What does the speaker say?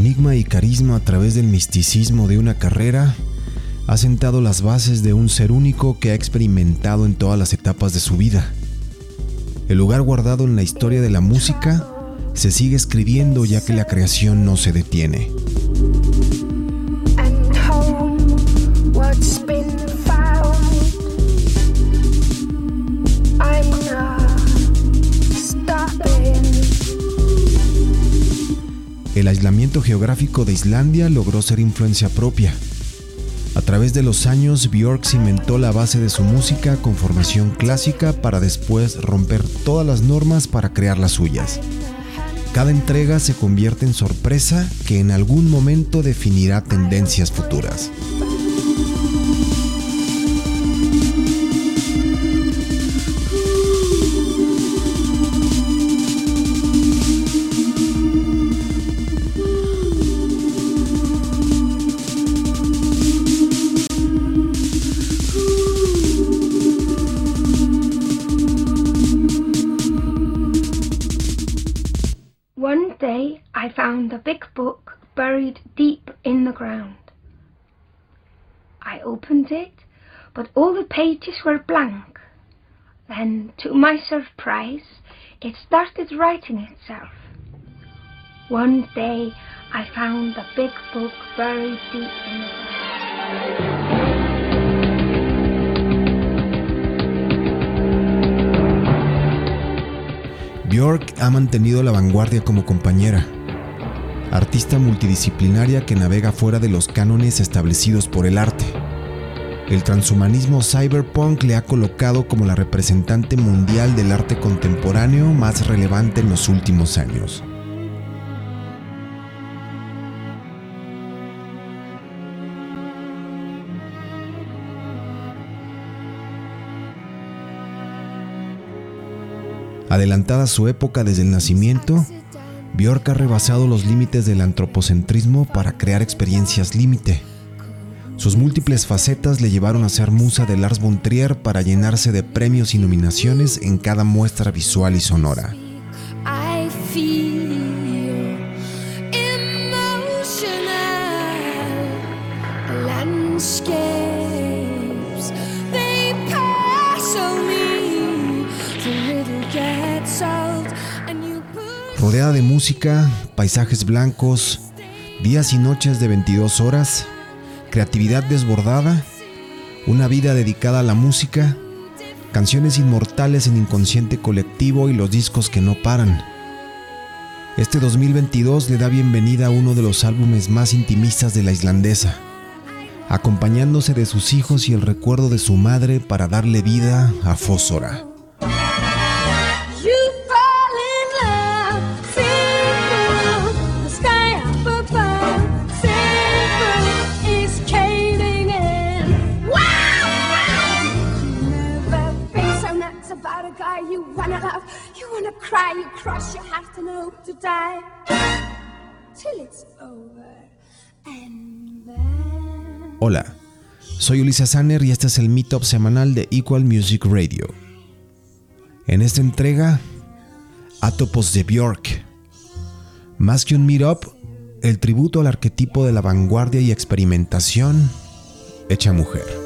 enigma y carisma a través del misticismo de una carrera ha sentado las bases de un ser único que ha experimentado en todas las etapas de su vida. El lugar guardado en la historia de la música se sigue escribiendo ya que la creación no se detiene. El aislamiento geográfico de Islandia logró ser influencia propia. A través de los años, Björk cimentó la base de su música con formación clásica para después romper todas las normas para crear las suyas. Cada entrega se convierte en sorpresa que en algún momento definirá tendencias futuras. Found a big book buried deep in the ground. I opened it, but all the pages were blank. Then, to my surprise, it started writing itself. One day, I found a big book buried deep in the ground. Björk ha mantenido la vanguardia como compañera. Artista multidisciplinaria que navega fuera de los cánones establecidos por el arte. El transhumanismo cyberpunk le ha colocado como la representante mundial del arte contemporáneo más relevante en los últimos años. Adelantada su época desde el nacimiento, Bjork ha rebasado los límites del antropocentrismo para crear experiencias límite. Sus múltiples facetas le llevaron a ser musa de Lars von Trier para llenarse de premios y nominaciones en cada muestra visual y sonora. Rodeada de música, paisajes blancos, días y noches de 22 horas, creatividad desbordada, una vida dedicada a la música, canciones inmortales en inconsciente colectivo y los discos que no paran. Este 2022 le da bienvenida a uno de los álbumes más intimistas de la islandesa, acompañándose de sus hijos y el recuerdo de su madre para darle vida a Fósora. Hola, soy Ulises Sanner y este es el Meetup semanal de Equal Music Radio. En esta entrega, Atopos de Björk. Más que un Meetup, el tributo al arquetipo de la vanguardia y experimentación hecha mujer.